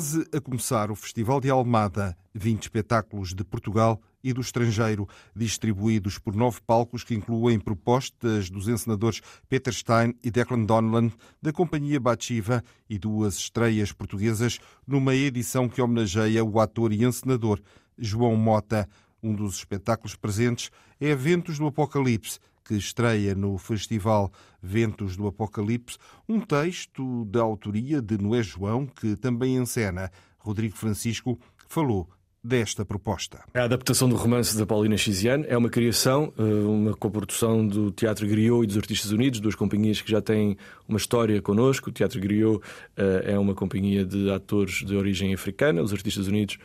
Quase a começar o Festival de Almada, 20 espetáculos de Portugal e do estrangeiro, distribuídos por nove palcos que incluem propostas dos encenadores Peter Stein e Declan Donlan, da Companhia Bachiva e duas estreias portuguesas, numa edição que homenageia o ator e encenador João Mota. Um dos espetáculos presentes é Ventos do Apocalipse, que estreia no Festival Ventos do Apocalipse um texto da autoria de Noé João, que também encena. Rodrigo Francisco falou desta proposta. A adaptação do romance da Paulina Chiziane é uma criação, eh, uma coprodução do Teatro Griot e dos Artistas Unidos, duas companhias que já têm uma história connosco. O Teatro Griot eh, é uma companhia de atores de origem africana, os Artistas Unidos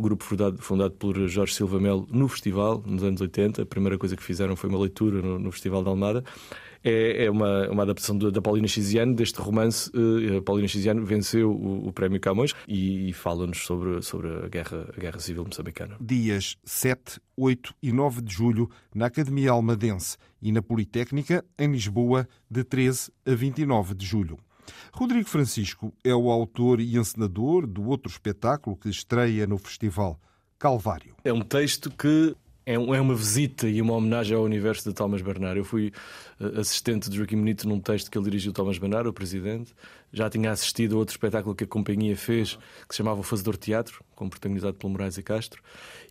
grupo fundado, fundado por Jorge Silva Melo no festival, nos anos 80. A primeira coisa que fizeram foi uma leitura no, no Festival da Almada. É, é uma, uma adaptação da Paulina Chiziane, deste romance. Uh, a Paulina Chiziane venceu o, o Prémio Camões e, e fala-nos sobre, sobre a, guerra, a Guerra Civil Moçambicana. Dias 7, 8 e 9 de julho, na Academia Almadense e na Politécnica, em Lisboa, de 13 a 29 de julho. Rodrigo Francisco é o autor e encenador do outro espetáculo que estreia no festival, Calvário. É um texto que é, é uma visita e uma homenagem ao universo de Thomas Bernard. Eu fui eh, assistente de Joaquim Benito num texto que ele dirigiu, Thomas Bernard, o presidente. Já tinha assistido a outro espetáculo que a companhia fez, que se chamava O Fazedor Teatro, com protagonizado pelo Moraes e Castro.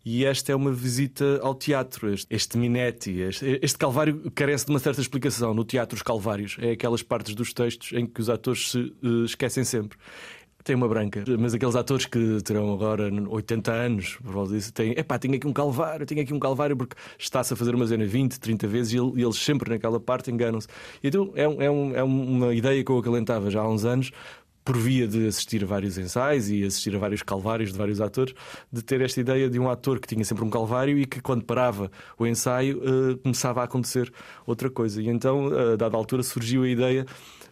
E esta é uma visita ao teatro. Este, este Minetti, este, este, Calvário carece de uma certa explicação. No teatro, os Calvários é aquelas partes dos textos em que os atores se uh, esquecem sempre tem uma branca. Mas aqueles atores que terão agora 80 anos, por volta disso, têm, epá, tenho aqui um calvário, tenho aqui um calvário, porque está-se a fazer uma cena 20, 30 vezes e eles sempre naquela parte enganam-se. Então é, é, um, é uma ideia que eu acalentava já há uns anos, por via de assistir a vários ensaios e assistir a vários calvários de vários atores, de ter esta ideia de um ator que tinha sempre um calvário e que quando parava o ensaio uh, começava a acontecer outra coisa. E então, a dada altura, surgiu a ideia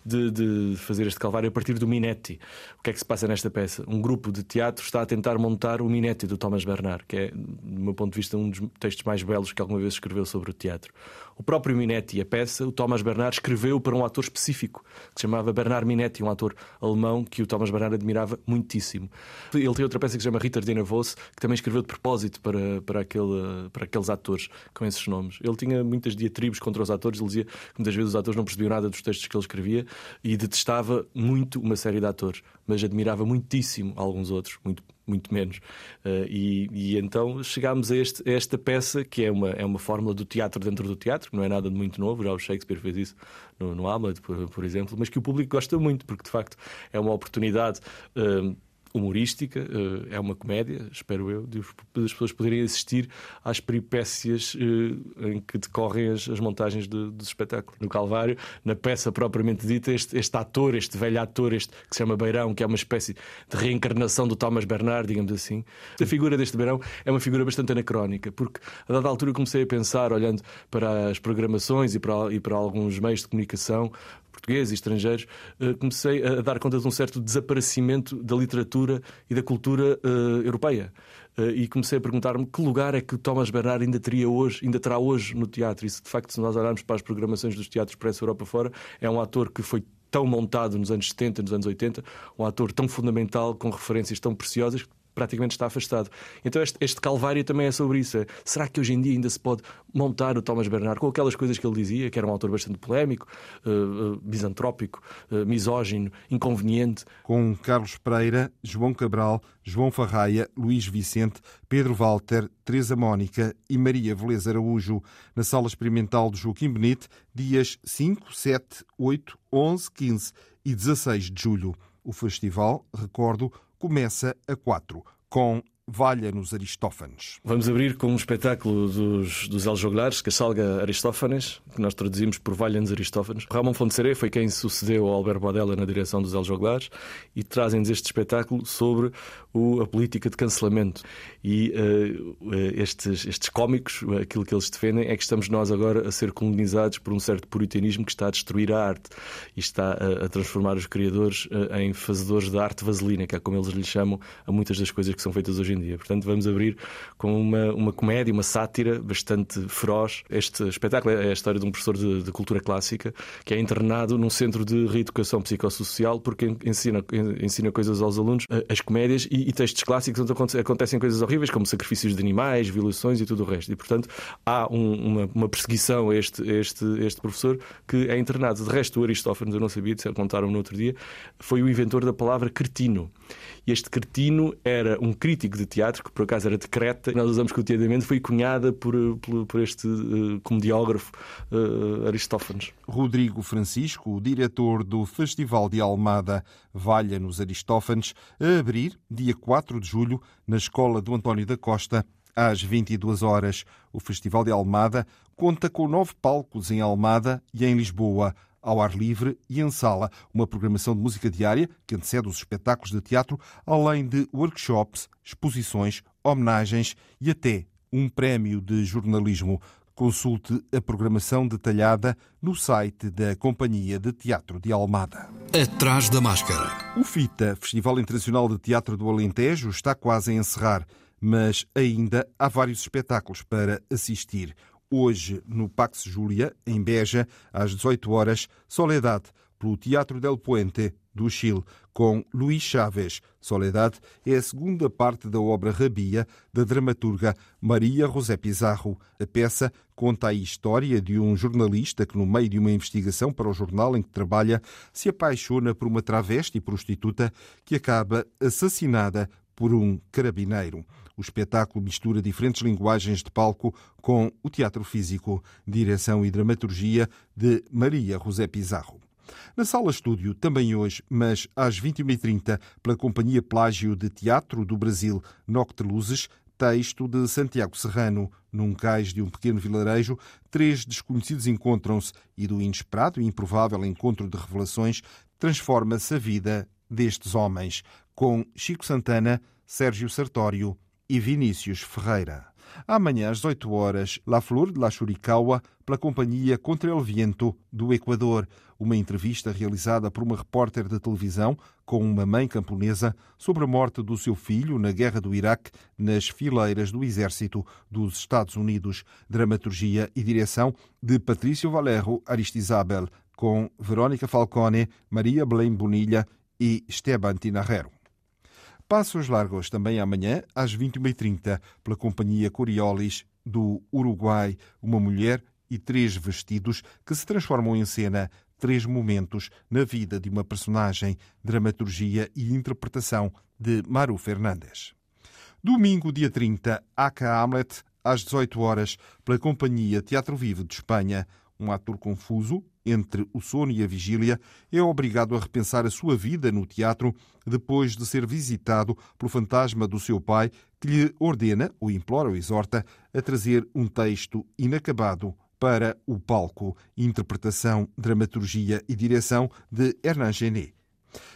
de, de, fazer este calvário a partir do Minetti. O que é que se passa nesta peça? Um grupo de teatro está a tentar montar o Minetti do Thomas Bernard, que é, do meu ponto de vista, um dos textos mais belos que alguma vez escreveu sobre o teatro. O próprio Minetti, a peça, o Thomas Bernard escreveu para um ator específico, que se chamava Bernard Minetti, um ator alemão que o Thomas Bernard admirava muitíssimo. Ele tem outra peça que se chama Ritter Dina Voss, que também escreveu de propósito para, para, aquele, para aqueles atores com esses nomes. Ele tinha muitas diatribes contra os atores, ele dizia que muitas vezes os atores não percebiam nada dos textos que ele escrevia e detestava muito uma série de atores, mas admirava muitíssimo alguns outros, muito, muito menos. Uh, e, e, então chegámos a, este, a, esta peça, que é uma, é uma fórmula do teatro dentro do teatro, não é nada de muito novo, já o Shakespeare fez isso no, no Hamlet, por, por exemplo, mas que o público gosta muito, porque de facto é uma oportunidade. Uh, humorística, eh, é uma comédia, espero eu, de as pessoas poderem assistir às peripécias eh, em que decorrem as, as montagens do, do espetáculo. No Calvário, na peça propriamente dita, este, este, ator, este velho ator, este que se chama Beirão, que é uma espécie de reencarnação do Thomas Bernard, digamos assim. A figura deste Beirão é uma figura bastante anacrónica, porque a dada altura comecei a pensar, olhando para as programações e para, e para alguns meios de comunicação, portugueses e estrangeiros, eh, comecei a dar conta de um certo desaparecimento da literatura e da cultura uh, europeia. Uh, e comecei a perguntar-me que lugar é que Thomas Bernard ainda teria hoje, ainda terá hoje no teatro. E se de facto, se nós olharmos para as programações dos teatros para essa Europa fora, é um ator que foi tão montado nos anos 70, nos anos 80, um ator tão fundamental, com referências tão preciosas, praticamente está afastado. Então este, este calvário também é sobre isso. Será que hoje em dia ainda se pode montar o Thomas Bernard com aquelas coisas que ele dizia, que era um autor bastante polémico, uh, uh, misógino, inconveniente? Com Carlos Pereira, João Cabral, João Farraia, Luís Vicente, Pedro Walter, Teresa Mónica e Maria Veleza Araújo, na Sala Experimental do Joaquim Benite, dias 5, 7, 8, 11, 15 e 16 de julho. O festival, recordo, começa a 4, com Valha-nos Aristófanes. Vamos abrir com um espetáculo dos, dos El Joglares, que salga Aristófanes, que nós traduzimos por Valha-nos Aristófanes. Ramon Fonseré foi quem sucedeu ao Alberto Bodella na direção dos El Joglares e trazem-nos este espetáculo sobre o, a política de cancelamento. E uh, estes, estes cómicos, aquilo que eles defendem é que estamos nós agora a ser colonizados por um certo puritanismo que está a destruir a arte e está a, a transformar os criadores uh, em fazedores da arte vaselina, que é como eles lhe chamam a muitas das coisas que são feitas hoje em dia. Portanto, vamos abrir com uma, uma comédia, uma sátira bastante feroz. Este espetáculo é a história de um professor de, de cultura clássica que é internado num centro de reeducação psicossocial porque ensina, ensina coisas aos alunos, as comédias e, e textos clássicos onde acontecem coisas horríveis, como sacrifícios de animais, violações e tudo o resto. E, portanto, há um, uma, uma, perseguição a este, este, este professor que é internado. De resto, o Aristófanes, eu não sabia, contaram no outro dia, foi o inventor da palavra cretino. E este cretino era um crítico de teatro, que por acaso era de Creta, nós usamos cotidianamente, foi cunhada por, por, por este uh, comediógrafo uh, Aristófanes. Rodrigo Francisco, o diretor do Festival de Almada Valha nos Aristófanes, a abrir, dia 4 de julho, na Escola do António da Costa, às 22 horas. O Festival de Almada conta com nove palcos em Almada e em Lisboa ao ar livre e em sala, uma programação de música diária que antecede os espetáculos de teatro, além de workshops, exposições, homenagens e até um prémio de jornalismo. Consulte a programação detalhada no site da Companhia de Teatro de Almada. Atrás da máscara. O FITA, Festival Internacional de Teatro do Alentejo, está quase a encerrar, mas ainda há vários espetáculos para assistir. Hoje, no Pax Júlia, em Beja, às 18 horas, Soledade, pelo Teatro del Puente, do Chile, com Luís Chaves. Soledade é a segunda parte da obra Rabia, da dramaturga Maria José Pizarro. A peça conta a história de um jornalista que, no meio de uma investigação para o jornal em que trabalha, se apaixona por uma travesti prostituta que acaba assassinada por um carabineiro. O espetáculo mistura diferentes linguagens de palco com o teatro físico, direção e dramaturgia de Maria José Pizarro. Na sala estúdio, também hoje, mas às 21h30, pela Companhia Plágio de Teatro do Brasil, Nocteluzes, texto de Santiago Serrano. Num cais de um pequeno vilarejo, três desconhecidos encontram-se e do inesperado e improvável encontro de revelações transforma-se a vida destes homens, com Chico Santana, Sérgio Sartório e Vinícius Ferreira. Amanhã às 18 horas, La Flor de la Churicaua, pela companhia Contra el Viento do Equador, uma entrevista realizada por uma repórter de televisão com uma mãe camponesa sobre a morte do seu filho na guerra do Iraque nas fileiras do exército dos Estados Unidos. Dramaturgia e direção de Patrício Valerro Aristizabel, com Verónica Falcone, Maria Belém Bonilha e Esteban Tinarrero. Passos Largos também amanhã, às 21h30, pela companhia Coriolis do Uruguai, uma mulher e três vestidos que se transformam em cena três momentos na vida de uma personagem, dramaturgia e interpretação de Maru Fernandes. Domingo, dia 30, Aca Hamlet, às 18 horas, pela companhia Teatro Vivo de Espanha, um ator confuso, entre o sono e a vigília, é obrigado a repensar a sua vida no teatro depois de ser visitado pelo fantasma do seu pai, que lhe ordena, ou implora ou exorta, a trazer um texto inacabado para o palco. Interpretação, dramaturgia e direção de Hernan Genet.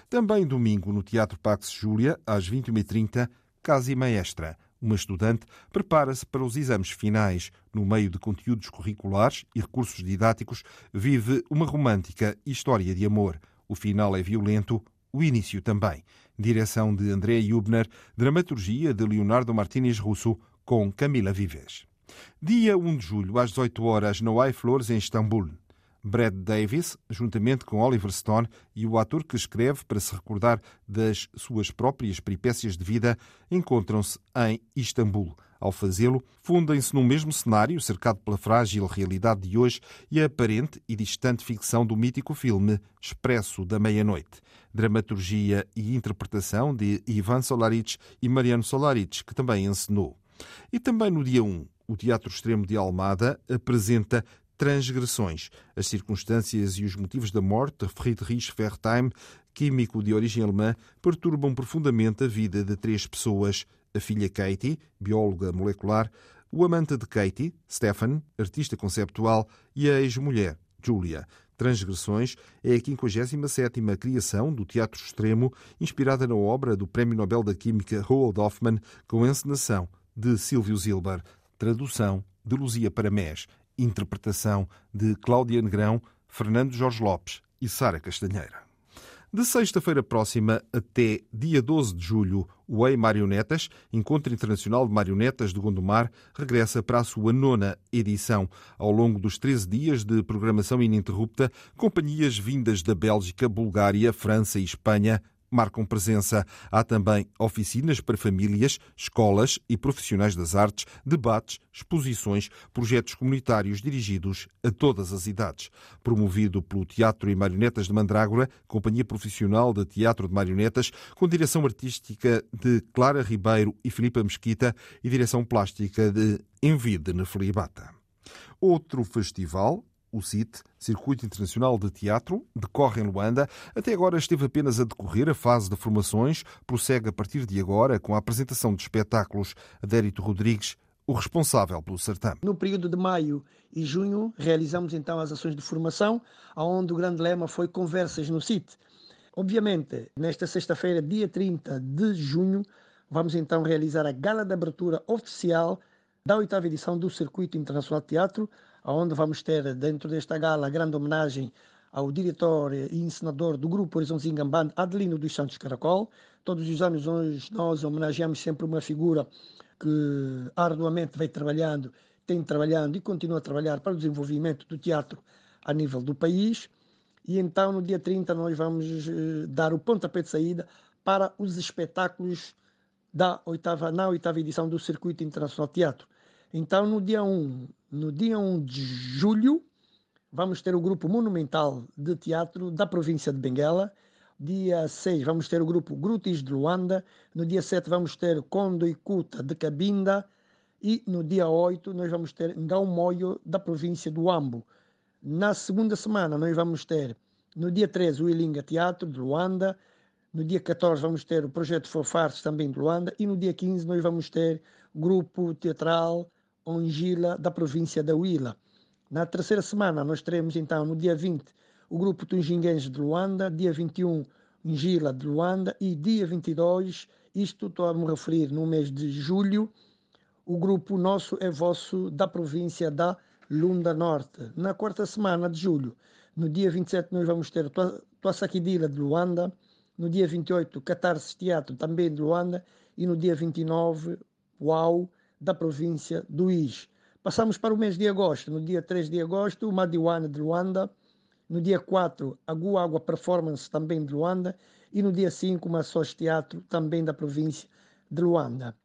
Também domingo no Teatro Pax Júlia, às 21h30, Casa e Maestra uma estudante prepara-se para os exames finais. No meio de conteúdos curriculares e recursos didáticos, vive uma romântica história de amor. O final é violento, o início também. Direção de André Hubner, dramaturgia de Leonardo Martínez Russo, com Camila Vives. Dia 1 de julho, às 18 horas, no High Flores, em Istambul. Brad Davis, juntamente com Oliver Stone e o ator que escreve para se recordar das suas próprias peripécias de vida, encontram-se em Istambul. Ao fazê-lo, fundem-se no mesmo cenário, cercado pela frágil realidade de hoje e a aparente e distante ficção do mítico filme Expresso da Meia-Noite. Dramaturgia e interpretação de Ivan Solaric e Mariano Solaric, que também encenou. E também no dia 1, o Teatro Extremo de Almada apresenta transgressões. As circunstâncias e os motivos da morte de Friedrich Wertheim, químico de origem alemã, perturbam profundamente a vida de três pessoas: a filha Katie, bióloga molecular, o amante de Katie, Stefan, artista conceptual, e a ex-mulher, Julia. Transgressões é a 57ª criação do teatro extremo, inspirada na obra do Prémio Nobel da Química Roald Hoffmann, com encenação de Silvio Zilber, tradução de Luzia Paramés, interpretação de Cláudia Negrão, Fernando Jorge Lopes e Sara Castanheira. De sexta-feira próxima até dia 12 de julho, o EI Marionetas, Encontro Internacional de Marionetas de Gondomar, regressa para a sua nona edição. Ao longo dos 13 dias de programação ininterrupta, companhias vindas da Bélgica, Bulgária, França e Espanha marcam presença. Há também oficinas para famílias, escolas e profissionais das artes, debates, exposições, projetos comunitários dirigidos a todas as idades. Promovido pelo Teatro e Marionetas de Mandrágora, companhia profissional de teatro de marionetas, com direção artística de Clara Ribeiro e Filipa Mesquita e direção plástica de Envide Nefelibata. Outro festival, o CIT, Circuito Internacional de Teatro, decorre em Luanda. Até agora esteve apenas a decorrer a fase de formações. Prossegue a partir de agora com a apresentação de espetáculos. Adérito Rodrigues, o responsável pelo certame. No período de maio e junho, realizamos então as ações de formação, onde o grande lema foi Conversas no CIT. Obviamente, nesta sexta-feira, dia 30 de junho, vamos então realizar a gala de abertura oficial da oitava edição do Circuito Internacional de Teatro, onde vamos ter dentro desta gala grande homenagem ao diretor e encenador do grupo Horizon Zingamband, Adelino dos Santos Caracol. Todos os anos nós homenageamos sempre uma figura que arduamente vem trabalhando, tem trabalhando e continua a trabalhar para o desenvolvimento do teatro a nível do país. E então, no dia 30, nós vamos eh, dar o pontapé de saída para os espetáculos da oitava, na oitava edição do Circuito Internacional de Teatro. Então, no dia 1, no dia 1 de julho, vamos ter o grupo monumental de teatro da província de Benguela. Dia 6, vamos ter o grupo Grutis de Luanda. No dia 7, vamos ter Condo e Cuta de Cabinda. E no dia 8, nós vamos ter Ngao Moio da província do Ambo. Na segunda semana, nós vamos ter, no dia 13, o Ilinga Teatro de Luanda. No dia 14 vamos ter o Projeto Fofartes também de Luanda e no dia 15 nós vamos ter grupo teatral Ongila, da província da Huila. Na terceira semana, nós teremos então, no dia 20, o grupo Tunjinguense de Luanda, dia 21, Ongila de Luanda e dia 22, isto estou a me referir no mês de julho, o grupo nosso é vosso da província da Lunda Norte. Na quarta semana de julho, no dia 27, nós vamos ter Tuasaquidila de Luanda, no dia 28, Catarse Teatro, também de Luanda, e no dia 29, Uau, da província do Is. Passamos para o mês de agosto. No dia 3 de agosto, o Madiwana de Luanda. No dia 4, a Guagua Performance, também de Luanda. E no dia 5, o Maçós Teatro, também da província de Luanda.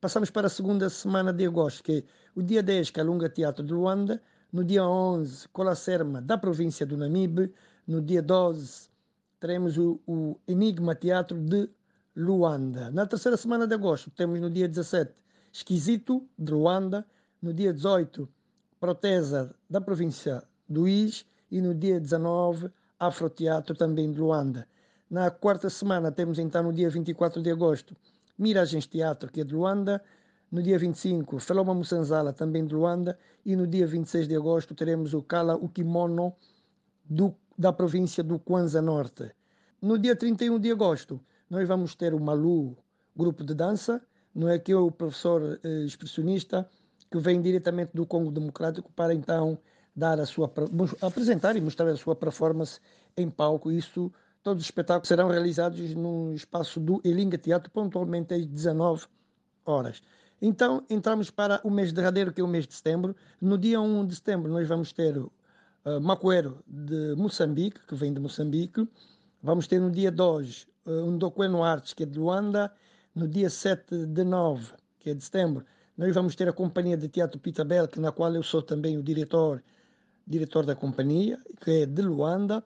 Passamos para a segunda semana de agosto, que é o dia 10, Calunga Teatro de Luanda. No dia 11, Colacerma, da província do Namibe. No dia 12, teremos o, o Enigma Teatro de Luanda. Na terceira semana de agosto, temos no dia 17, Esquisito, de Luanda, no dia 18, Protesa, da província do Is, e no dia 19, Afroteatro, também de Luanda. Na quarta semana temos então no dia 24 de agosto, Miragens Teatro, que é de Luanda, no dia 25, Feloma Mussanzala, também de Luanda, e no dia 26 de agosto teremos o Kala Ukimono, do, da província do Kwanza Norte. No dia 31 de agosto, nós vamos ter o Malu, grupo de dança, não é que o professor eh, expressionista que vem diretamente do Congo Democrático para então dar a sua apresentar e mostrar a sua performance em palco. Isso todos os espetáculos serão realizados no espaço do Elinga Teatro pontualmente às 19 horas. Então, entramos para o mês derradeiro, que é o mês de setembro. No dia 1 de setembro, nós vamos ter uh, de Moçambique, que vem de Moçambique. Vamos ter no dia 2 uh, um Doqueno Artes, que é de Luanda no dia 7 de 9, que é de setembro, nós vamos ter a companhia de teatro Pitabel, na qual eu sou também o diretor, diretor da companhia, que é de Luanda.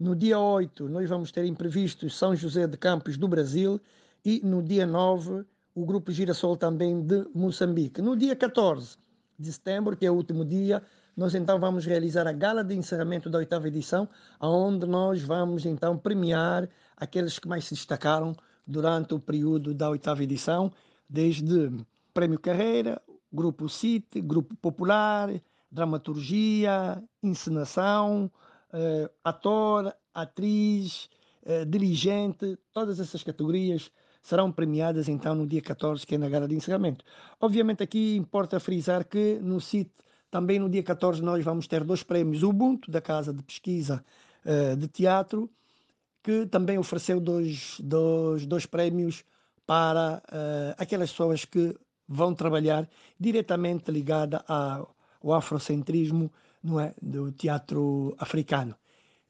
No dia 8, nós vamos ter imprevistos São José de Campos do Brasil e no dia 9, o Grupo Girassol também de Moçambique. No dia 14 de setembro, que é o último dia, nós então vamos realizar a gala de encerramento da oitava edição, onde nós vamos então premiar aqueles que mais se destacaram durante o período da oitava edição, desde Prémio Carreira, Grupo CIT, Grupo Popular, Dramaturgia, Encenação, uh, Ator, Atriz, uh, Dirigente, todas essas categorias serão premiadas então no dia 14, que é na gala de encerramento. Obviamente aqui importa frisar que no CIT, também no dia 14, nós vamos ter dois prémios Ubuntu, da Casa de Pesquisa uh, de Teatro, que também ofereceu dois, dois, dois prémios para uh, aquelas pessoas que vão trabalhar diretamente ligada ao afrocentrismo não é, do teatro africano.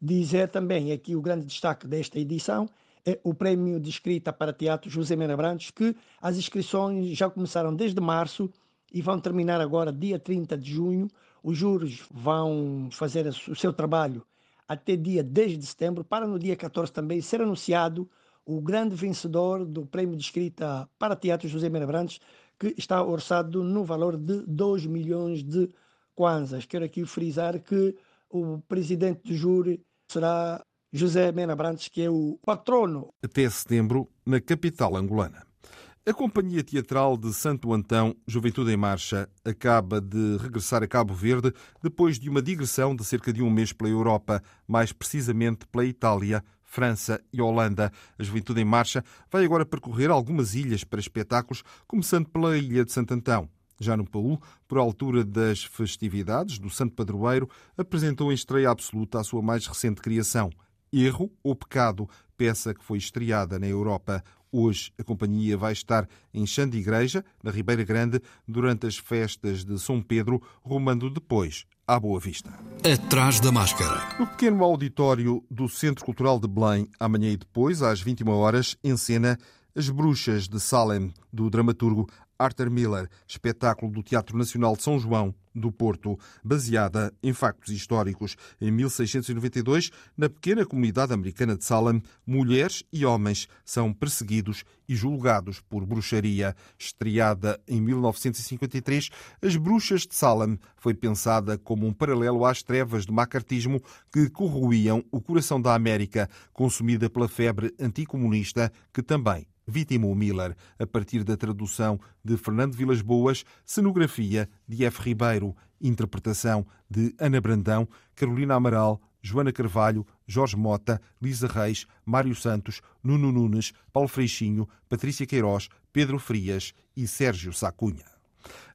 Dizer também aqui o grande destaque desta edição é o Prémio de Escrita para Teatro José Mena Brandes, que as inscrições já começaram desde março e vão terminar agora dia 30 de junho. Os juros vão fazer o seu trabalho até dia 10 de setembro, para no dia 14 também ser anunciado o grande vencedor do Prémio de Escrita para Teatro José Mena Brandes, que está orçado no valor de 2 milhões de kwanzas. Quero aqui frisar que o presidente do júri será José Mena Brandes, que é o patrono. Até setembro, na capital angolana. A Companhia Teatral de Santo Antão, Juventude em Marcha, acaba de regressar a Cabo Verde depois de uma digressão de cerca de um mês pela Europa, mais precisamente pela Itália, França e Holanda. A Juventude em Marcha vai agora percorrer algumas ilhas para espetáculos, começando pela Ilha de Santo Antão. Já no Paul, por altura das festividades do Santo Padroeiro, apresentou em estreia absoluta a sua mais recente criação, Erro ou Pecado, peça que foi estreada na Europa. Hoje a companhia vai estar em Chã de Igreja, na Ribeira Grande, durante as festas de São Pedro, rumando depois à Boa Vista. Atrás da máscara. No pequeno auditório do Centro Cultural de Belém, amanhã e depois, às 21 horas, em cena As Bruxas de Salem, do dramaturgo Arthur Miller, espetáculo do Teatro Nacional de São João, do Porto, baseada em factos históricos. Em 1692, na pequena comunidade americana de Salem, mulheres e homens são perseguidos e julgados por bruxaria. Estreada em 1953, As Bruxas de Salem foi pensada como um paralelo às trevas do macartismo que corroíam o coração da América, consumida pela febre anticomunista que também vitimou Miller, a partir da tradução de Fernando Vilas Boas, cenografia de F. Ribeiro, interpretação de Ana Brandão, Carolina Amaral, Joana Carvalho, Jorge Mota, Lisa Reis, Mário Santos, Nuno Nunes, Paulo Freixinho, Patrícia Queiroz, Pedro Frias e Sérgio Sacunha.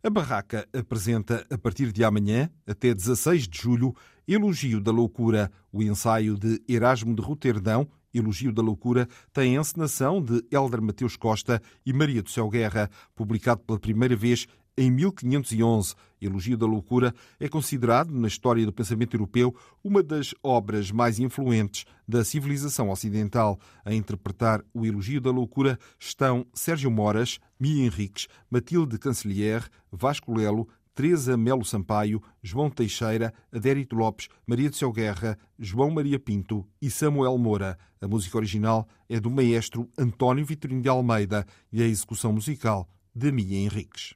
A Barraca apresenta, a partir de amanhã, até 16 de julho, Elogio da Loucura, o ensaio de Erasmo de Roterdão, Elogio da Loucura tem a encenação de Hélder Mateus Costa e Maria do Céu Guerra, publicado pela primeira vez em 1511. Elogio da Loucura é considerado, na história do pensamento europeu, uma das obras mais influentes da civilização ocidental. A interpretar o Elogio da Loucura estão Sérgio Moras, Mia Henriques, Matilde Cancelier, Vasco Lelo, Teresa Melo Sampaio, João Teixeira, Adérito Lopes, Maria de Céu Guerra, João Maria Pinto e Samuel Moura. A música original é do maestro António Vitorino de Almeida e a execução musical de Mia Henriques.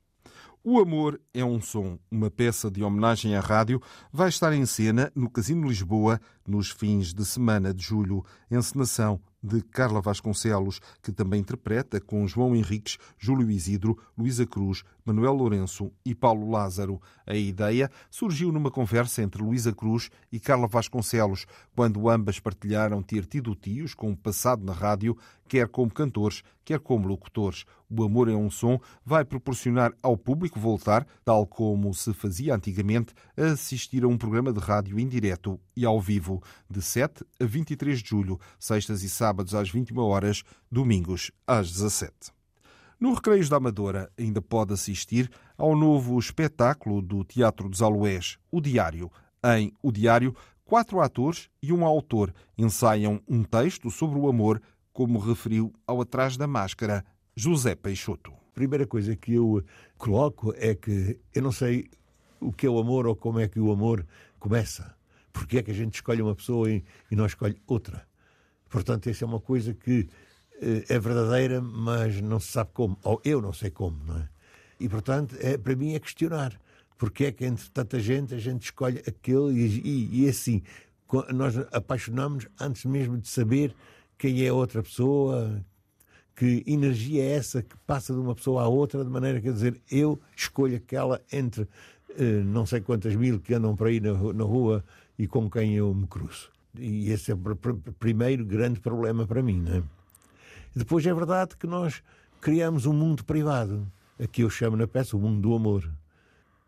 O Amor é um som, uma peça de homenagem à rádio, vai estar em cena no Casino Lisboa nos fins de semana de julho. Encenação de Carla Vasconcelos, que também interpreta com João Henriques, Júlio Isidro, Luísa Cruz, Manuel Lourenço e Paulo Lázaro. A ideia surgiu numa conversa entre Luísa Cruz e Carla Vasconcelos, quando ambas partilharam ter tido tios com passado na rádio, quer como cantores, quer como locutores. O Amor é um Som vai proporcionar ao público voltar, tal como se fazia antigamente, a assistir a um programa de rádio em direto e ao vivo, de 7 a 23 de julho, sextas e sábados às 21 horas, domingos às 17. No Recreios da Amadora ainda pode assistir ao novo espetáculo do Teatro dos Aloés, O Diário. Em O Diário, quatro atores e um autor ensaiam um texto sobre o amor, como referiu ao Atrás da Máscara José Peixoto. A primeira coisa que eu coloco é que eu não sei o que é o amor ou como é que o amor começa. Porque é que a gente escolhe uma pessoa e, e não escolhe outra? Portanto, essa é uma coisa que é verdadeira, mas não se sabe como, ou eu não sei como, não é? E, portanto, é, para mim é questionar porque é que entre tanta gente a gente escolhe aquele e, e, e assim, nós apaixonamos antes mesmo de saber quem é outra pessoa, que energia é essa que passa de uma pessoa à outra, de maneira que, dizer, eu escolho aquela entre eh, não sei quantas mil que andam por aí na, na rua e com quem eu me cruzo. E esse é o primeiro grande problema para mim. Não é? Depois é verdade que nós criamos um mundo privado, aqui eu chamo na peça o mundo do amor.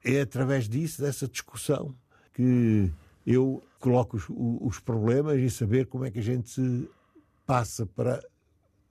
É através disso, dessa discussão, que eu coloco os, os problemas e saber como é que a gente passa para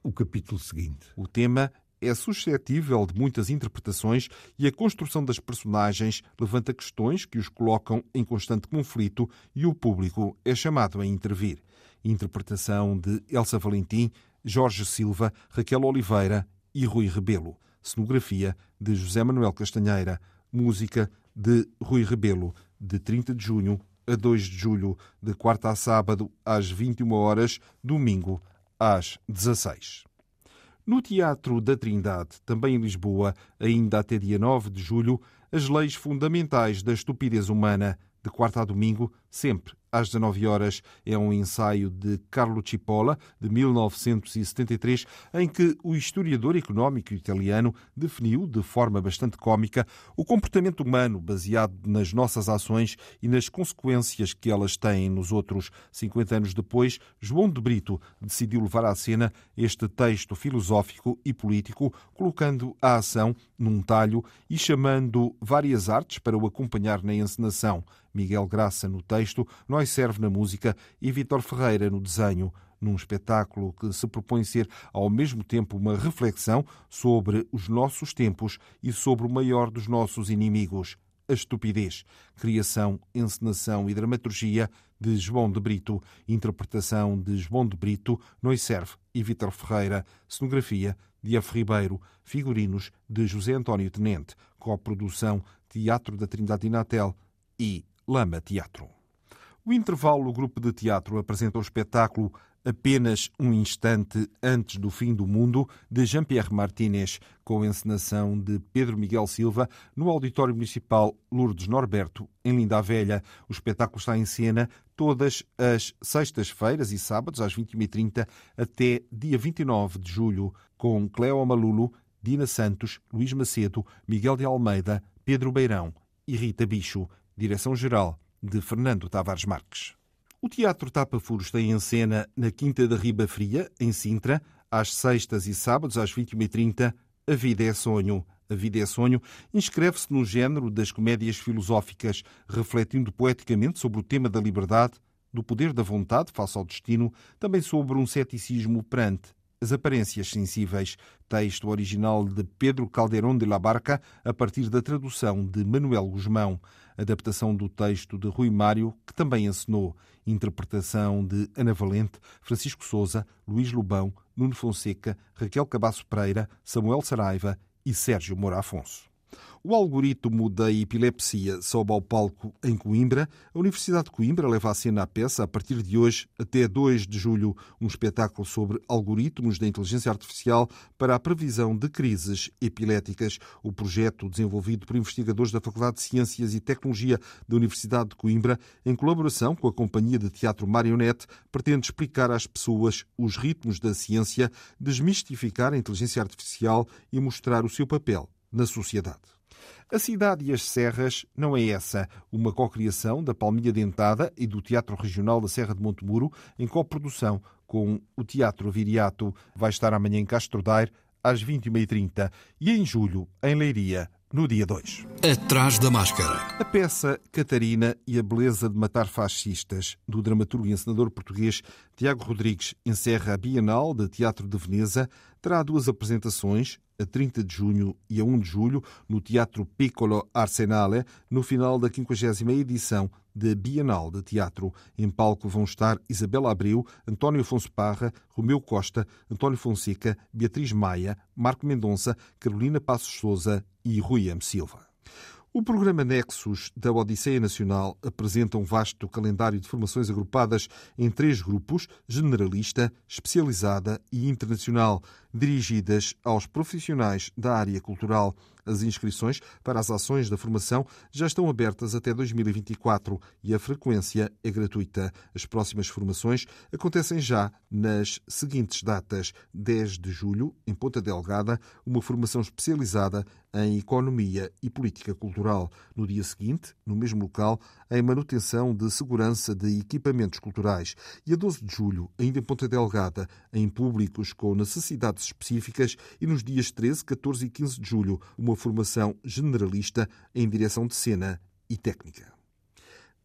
o capítulo seguinte. O tema é suscetível de muitas interpretações e a construção das personagens levanta questões que os colocam em constante conflito e o público é chamado a intervir. Interpretação de Elsa Valentim, Jorge Silva, Raquel Oliveira e Rui Rebelo. Cenografia de José Manuel Castanheira. Música de Rui Rebelo, de 30 de junho a 2 de julho, de quarta a sábado, às 21 horas, domingo, às 16. No Teatro da Trindade, também em Lisboa, ainda até dia 9 de julho, as leis fundamentais da estupidez humana, de quarta a domingo, sempre às 19 horas, é um ensaio de Carlo Cipolla, de 1973, em que o historiador económico italiano definiu, de forma bastante cômica, o comportamento humano baseado nas nossas ações e nas consequências que elas têm nos outros. 50 anos depois, João de Brito decidiu levar à cena este texto filosófico e político, colocando a ação num talho e chamando várias artes para o acompanhar na encenação. Miguel Graça no texto, Nós Serve na música e Vítor Ferreira no desenho, num espetáculo que se propõe ser ao mesmo tempo uma reflexão sobre os nossos tempos e sobre o maior dos nossos inimigos, a estupidez. Criação, encenação e dramaturgia de João de Brito, interpretação de João de Brito, Nós Serve e Vítor Ferreira, cenografia de F. Ribeiro, figurinos de José António Tenente, coprodução Teatro da Trindade Natel e Lama Teatro. O intervalo, o grupo de teatro apresenta o espetáculo Apenas um instante antes do fim do mundo, de Jean-Pierre Martínez, com encenação de Pedro Miguel Silva, no Auditório Municipal Lourdes Norberto, em Linda a Velha. O espetáculo está em cena todas as sextas-feiras e sábados, às 21h30, até dia 29 de julho, com Cleo Malulo, Dina Santos, Luís Macedo, Miguel de Almeida, Pedro Beirão e Rita Bicho. Direção-geral de Fernando Tavares Marques. O Teatro Tapa Furos tem em cena na Quinta da Riba Fria, em Sintra, às sextas e sábados, às 21h30, A Vida é Sonho. A Vida é Sonho inscreve-se no género das comédias filosóficas, refletindo poeticamente sobre o tema da liberdade, do poder da vontade face ao destino, também sobre um ceticismo perante as aparências sensíveis. Texto original de Pedro Calderón de la Barca, a partir da tradução de Manuel Guzmão. Adaptação do texto de Rui Mário, que também ensinou. Interpretação de Ana Valente, Francisco Souza, Luís Lobão, Nuno Fonseca, Raquel Cabasso Pereira, Samuel Saraiva e Sérgio Moura Afonso. O algoritmo da epilepsia sobe ao palco em Coimbra. A Universidade de Coimbra leva a cena a peça a partir de hoje até 2 de julho, um espetáculo sobre algoritmos da inteligência artificial para a previsão de crises epiléticas. O projeto, desenvolvido por investigadores da Faculdade de Ciências e Tecnologia da Universidade de Coimbra, em colaboração com a Companhia de Teatro Marionete, pretende explicar às pessoas os ritmos da ciência, desmistificar a inteligência artificial e mostrar o seu papel na sociedade. A Cidade e as Serras não é essa, uma cocriação da Palminha Dentada e do Teatro Regional da Serra de Montemuro, em coprodução com o Teatro Viriato. Vai estar amanhã em Castro Daire, às 21h30 e em julho, em Leiria, no dia 2. Atrás da máscara. A peça Catarina e a beleza de matar fascistas, do dramaturgo e encenador português Tiago Rodrigues, encerra a Bienal de Teatro de Veneza, terá duas apresentações, a 30 de junho e a 1 de julho, no Teatro Piccolo Arsenale, no final da 50 edição da Bienal de Teatro. Em palco vão estar Isabela Abreu, António Afonso Parra, Romeu Costa, António Fonseca, Beatriz Maia, Marco Mendonça, Carolina Passos Souza e Rui M. Silva. O programa Nexus da Odisseia Nacional apresenta um vasto calendário de formações agrupadas em três grupos: generalista, especializada e internacional. Dirigidas aos profissionais da área cultural. As inscrições para as ações da formação já estão abertas até 2024 e a frequência é gratuita. As próximas formações acontecem já nas seguintes datas: 10 de julho, em Ponta Delgada, uma formação especializada em Economia e Política Cultural. No dia seguinte, no mesmo local, em manutenção de segurança de equipamentos culturais. E a 12 de julho, ainda em Ponta Delgada, em públicos com necessidades específicas. E nos dias 13, 14 e 15 de julho, uma formação generalista em direção de cena e técnica.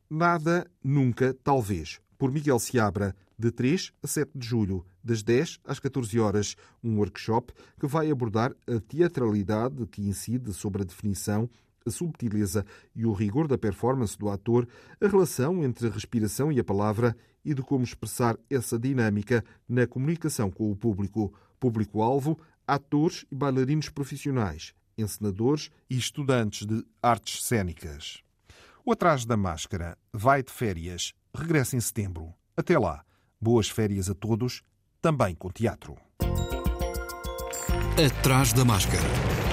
Nada, nunca, talvez. Por Miguel Seabra, de 3 a 7 de julho, das 10 às 14 horas, um workshop que vai abordar a teatralidade que incide sobre a definição, a subtileza e o rigor da performance do ator, a relação entre a respiração e a palavra e de como expressar essa dinâmica na comunicação com o público. Público-alvo, atores e bailarinos profissionais, encenadores e estudantes de artes cênicas. O Atrás da Máscara vai de férias, regressa em setembro. Até lá, boas férias a todos, também com teatro. Atrás da Máscara.